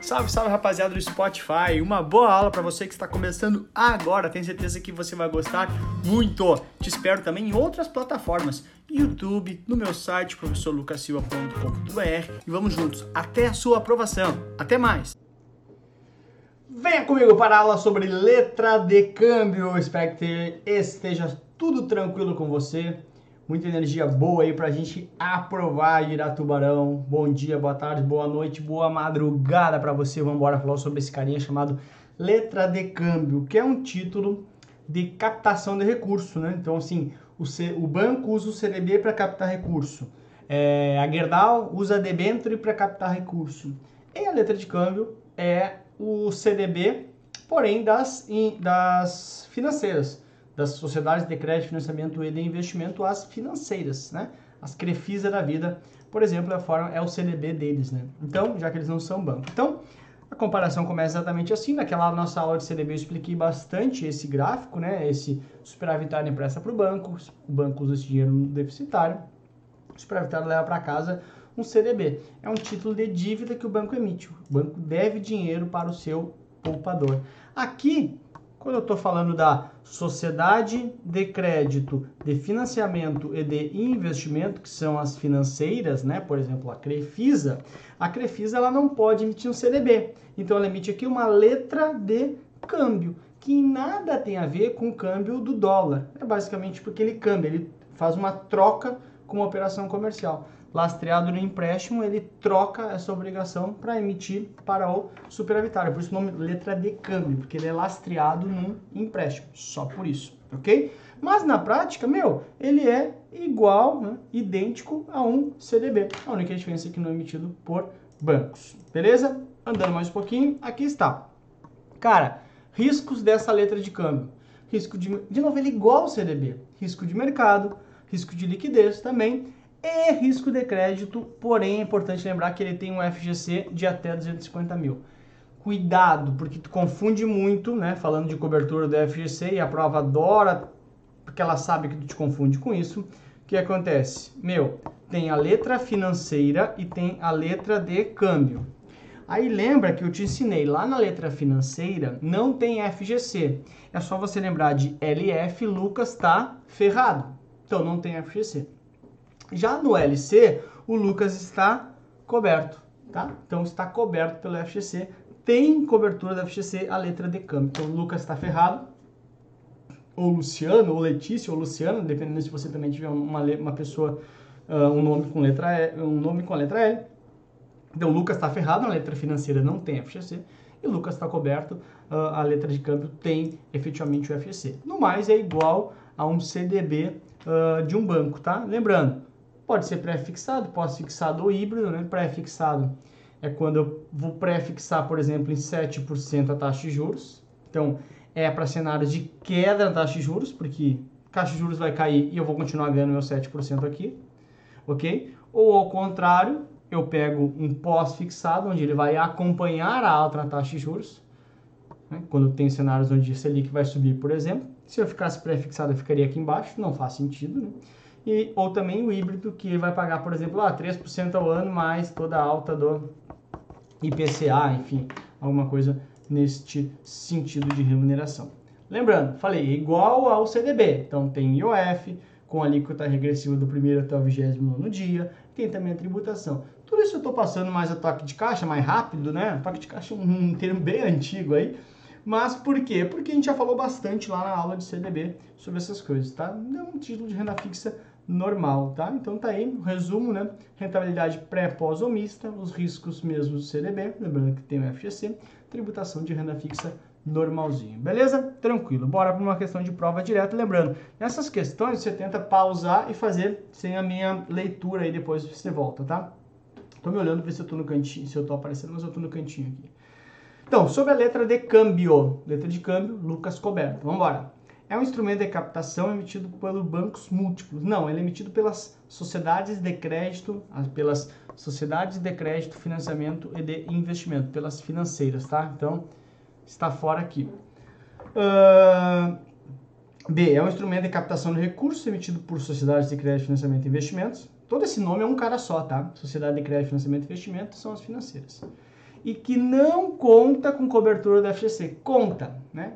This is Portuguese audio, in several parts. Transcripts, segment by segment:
Salve, salve rapaziada do Spotify. Uma boa aula para você que está começando agora. Tenho certeza que você vai gostar muito. Te espero também em outras plataformas, YouTube, no meu site professorlucasilva.com.br e vamos juntos até a sua aprovação. Até mais. Venha comigo para a aula sobre letra de câmbio. Espero que esteja tudo tranquilo com você muita energia boa aí pra gente aprovar Iratubarão. Bom dia, boa tarde, boa noite, boa madrugada para você. Vamos embora falar sobre esse carinha chamado Letra de Câmbio, que é um título de captação de recurso, né? Então, assim, o, C, o banco usa o CDB para captar recurso. É, a Gerdau usa a debenture para captar recurso. E a letra de câmbio é o CDB, porém das, das financeiras das sociedades de crédito, financiamento e de investimento às financeiras, né? As Crefisa da vida, por exemplo, a forma é o CDB deles, né? Então, já que eles não são banco. Então, a comparação começa exatamente assim. Naquela nossa aula de CDB eu expliquei bastante esse gráfico, né? Esse superavitário empresta para o banco, o banco usa esse dinheiro no deficitário, o superavitário leva para casa um CDB. É um título de dívida que o banco emite. O banco deve dinheiro para o seu poupador. Aqui quando eu estou falando da sociedade de crédito, de financiamento e de investimento, que são as financeiras, né? Por exemplo, a Crefisa, a Crefisa ela não pode emitir um CDB. Então ela emite aqui uma letra de câmbio, que nada tem a ver com o câmbio do dólar. É basicamente porque ele câmbio, ele faz uma troca com uma operação comercial lastreado no empréstimo, ele troca essa obrigação para emitir para o superavitário. Por isso o nome letra de câmbio, porque ele é lastreado num empréstimo, só por isso, ok? Mas na prática, meu, ele é igual, né, idêntico a um CDB. A única diferença é que não é emitido por bancos, beleza? Andando mais um pouquinho, aqui está. Cara, riscos dessa letra de câmbio. Risco de, de novo, ele é igual ao CDB. Risco de mercado, risco de liquidez também e risco de crédito, porém é importante lembrar que ele tem um FGC de até 250 mil. Cuidado, porque tu confunde muito, né? Falando de cobertura do FGC e a prova adora, porque ela sabe que tu te confunde com isso. O que acontece? Meu, tem a letra financeira e tem a letra de câmbio. Aí lembra que eu te ensinei lá na letra financeira, não tem FGC. É só você lembrar de LF, Lucas tá ferrado. Então não tem FGC. Já no LC, o Lucas está coberto, tá? Então está coberto pelo FGC. Tem cobertura da FGC a letra de câmbio. Então o Lucas está ferrado, ou Luciano, ou Letícia, ou Luciano, dependendo se você também tiver uma, uma pessoa, uh, um nome com letra E, um nome com a letra L. Então o Lucas está ferrado, a letra financeira não tem FGC, e o Lucas está coberto, uh, a letra de câmbio tem efetivamente o FGC. No mais, é igual a um CDB uh, ah, de um banco, tá? Lembrando, Pode ser pré-fixado, pós-fixado ou híbrido, né? Pré-fixado é quando eu vou pré-fixar, por exemplo, em 7% a taxa de juros. Então, é para cenários de queda na taxa de juros, porque taxa de juros vai cair e eu vou continuar ganhando meu 7% aqui, ok? Ou ao contrário, eu pego um pós-fixado, onde ele vai acompanhar a alta na taxa de juros, né? quando tem cenários onde a Selic vai subir, por exemplo. Se eu ficasse pré-fixado, eu ficaria aqui embaixo, não faz sentido, né? E, ou também o híbrido, que vai pagar, por exemplo, ah, 3% ao ano mais toda a alta do IPCA, enfim, alguma coisa neste sentido de remuneração. Lembrando, falei, igual ao CDB, então tem IOF, com alíquota regressiva do primeiro até o vigésimo no dia, tem também a tributação. Tudo isso eu estou passando mais a toque de caixa, mais rápido, né? Toque de caixa é um termo bem antigo aí, mas por quê? Porque a gente já falou bastante lá na aula de CDB sobre essas coisas, tá? É um título de renda fixa normal, tá? Então tá aí o resumo, né? Rentabilidade pré, pós ou mista, os riscos mesmo do CDB, lembrando que tem o FGC, tributação de renda fixa normalzinho, beleza? Tranquilo. Bora para uma questão de prova direta, lembrando, nessas questões você tenta pausar e fazer sem a minha leitura aí depois você volta, tá? Tô me olhando ver se eu tô no cantinho, se eu tô aparecendo, mas eu tô no cantinho aqui. Então, sobre a letra de câmbio, letra de câmbio, Lucas Coberto. Vamos embora é um instrumento de captação emitido pelos bancos múltiplos. Não, ele é emitido pelas sociedades de crédito, pelas sociedades de crédito, financiamento e de investimento, pelas financeiras, tá? Então, está fora aqui. Uh, B, é um instrumento de captação de recursos emitido por sociedades de crédito, financiamento e investimentos. Todo esse nome é um cara só, tá? Sociedade de crédito, financiamento e investimento são as financeiras. e que não conta com cobertura do FGC. Conta, né?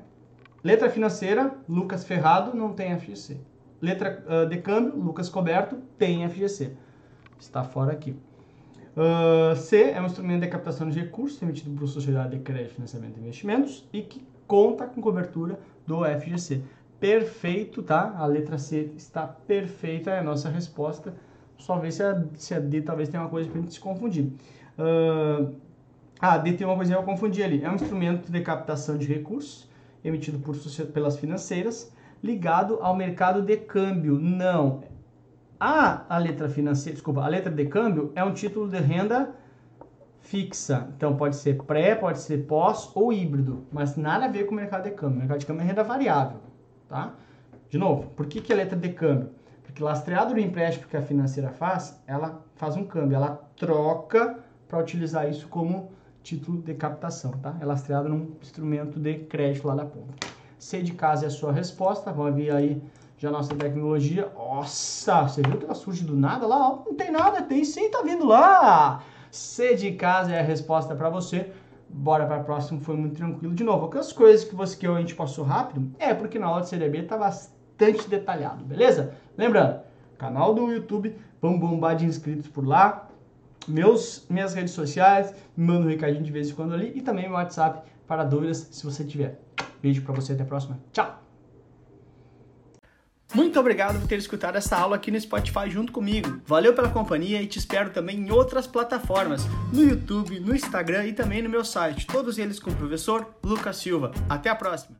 Letra financeira, Lucas Ferrado, não tem FGC. Letra uh, de câmbio, Lucas Coberto, tem FGC. Está fora aqui. Uh, C é um instrumento de captação de recursos emitido por Sociedade de Crédito, Financiamento e Investimentos e que conta com cobertura do FGC. Perfeito, tá? A letra C está perfeita, é a nossa resposta. Só ver se a, se a D talvez tenha uma coisa para a gente se confundir. Uh, a D tem uma coisinha que eu confundi ali. É um instrumento de captação de recursos emitido por, pelas financeiras ligado ao mercado de câmbio. Não. A, a letra financeira, desculpa, a letra de câmbio é um título de renda fixa. Então pode ser pré, pode ser pós ou híbrido, mas nada a ver com o mercado de câmbio. O mercado de câmbio é renda variável, tá? De novo, por que, que é letra de câmbio? Porque lastreado no empréstimo que a financeira faz, ela faz um câmbio, ela troca para utilizar isso como título de captação, tá? É lastreado num instrumento de crédito lá da ponta. C de casa é a sua resposta, vamos ver aí já nossa tecnologia. Nossa, você viu que ela surge do nada lá? Não tem nada, tem sim, tá vindo lá. C de casa é a resposta para você. Bora para a próxima, foi muito tranquilo. De novo, aquelas coisas que você que a gente passou rápido, é porque na aula de CDB tá bastante detalhado, beleza? Lembrando, canal do YouTube, vamos bombar de inscritos por lá. Meus, minhas redes sociais, me manda um recadinho de vez em quando ali e também meu WhatsApp para dúvidas se você tiver. Beijo para você, até a próxima. Tchau! Muito obrigado por ter escutado essa aula aqui no Spotify junto comigo. Valeu pela companhia e te espero também em outras plataformas, no YouTube, no Instagram e também no meu site, todos eles com o professor Lucas Silva. Até a próxima!